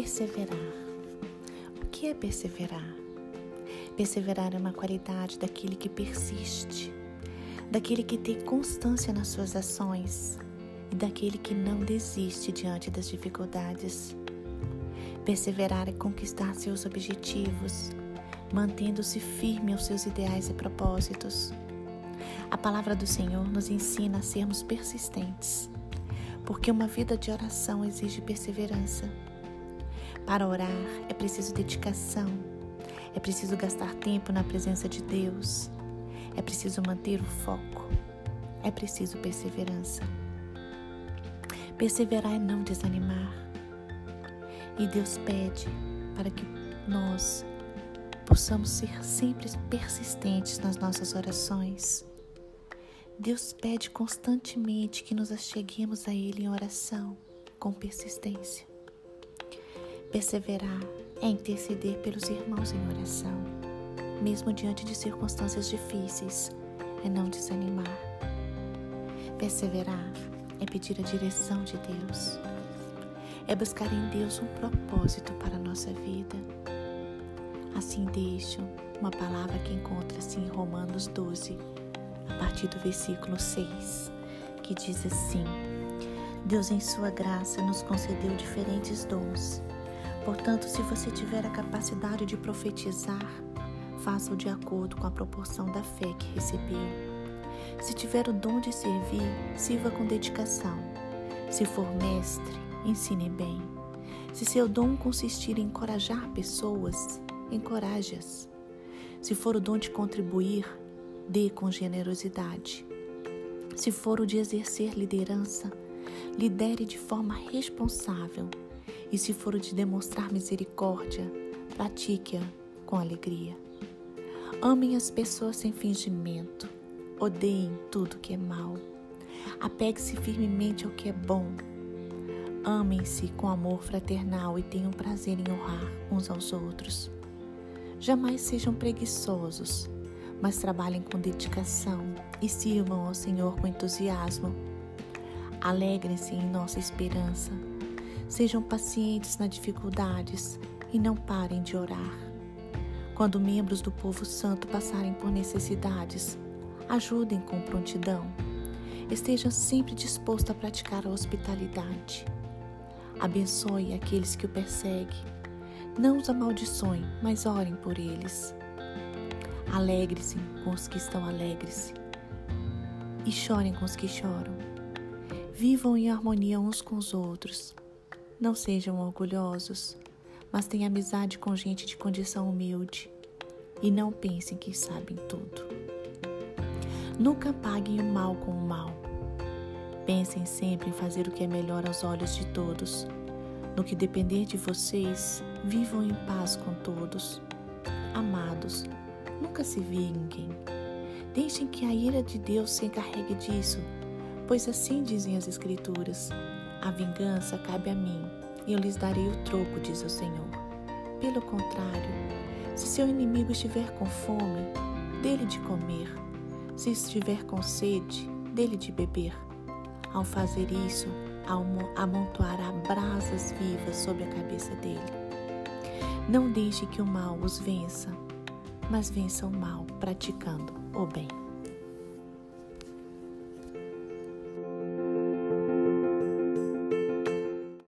Perseverar. O que é perseverar? Perseverar é uma qualidade daquele que persiste, daquele que tem constância nas suas ações e daquele que não desiste diante das dificuldades. Perseverar é conquistar seus objetivos, mantendo-se firme aos seus ideais e propósitos. A palavra do Senhor nos ensina a sermos persistentes, porque uma vida de oração exige perseverança. Para orar é preciso dedicação, é preciso gastar tempo na presença de Deus, é preciso manter o foco, é preciso perseverança. Perseverar é não desanimar. E Deus pede para que nós possamos ser sempre persistentes nas nossas orações. Deus pede constantemente que nos acheguemos a Ele em oração com persistência. Perseverar é interceder pelos irmãos em oração, mesmo diante de circunstâncias difíceis, é não desanimar. Perseverar é pedir a direção de Deus, é buscar em Deus um propósito para a nossa vida Assim deixo uma palavra que encontra-se em Romanos 12, a partir do versículo 6, que diz assim: Deus, em Sua graça, nos concedeu diferentes dons. Portanto, se você tiver a capacidade de profetizar, faça-o de acordo com a proporção da fé que recebeu. Se tiver o dom de servir, sirva com dedicação. Se for mestre, ensine bem. Se seu dom consistir em encorajar pessoas, encoraje-as. Se for o dom de contribuir, dê com generosidade. Se for o de exercer liderança, lidere de forma responsável. E se for de demonstrar misericórdia, pratique-a com alegria. Amem as pessoas sem fingimento. Odeiem tudo que é mal. Apegue-se firmemente ao que é bom. Amem-se com amor fraternal e tenham prazer em honrar uns aos outros. Jamais sejam preguiçosos, mas trabalhem com dedicação e sirvam ao Senhor com entusiasmo. Alegrem-se em nossa esperança. Sejam pacientes nas dificuldades e não parem de orar. Quando membros do povo santo passarem por necessidades, ajudem com prontidão. Esteja sempre disposto a praticar a hospitalidade. Abençoe aqueles que o perseguem não os amaldiçoem, mas orem por eles. Alegre-se com os que estão alegres e chorem com os que choram. Vivam em harmonia uns com os outros. Não sejam orgulhosos, mas tenham amizade com gente de condição humilde e não pensem que sabem tudo. Nunca paguem o mal com o mal. Pensem sempre em fazer o que é melhor aos olhos de todos. No que depender de vocês, Vivam em paz com todos. Amados, nunca se vinguem. Deixem que a ira de Deus se encarregue disso, pois assim dizem as Escrituras: A vingança cabe a mim, e eu lhes darei o troco, diz o Senhor. Pelo contrário, se seu inimigo estiver com fome, dele de comer. Se estiver com sede, dele de beber. Ao fazer isso, amontoará brasas vivas sobre a cabeça dele. Não deixe que o mal os vença, mas vença o mal praticando o bem.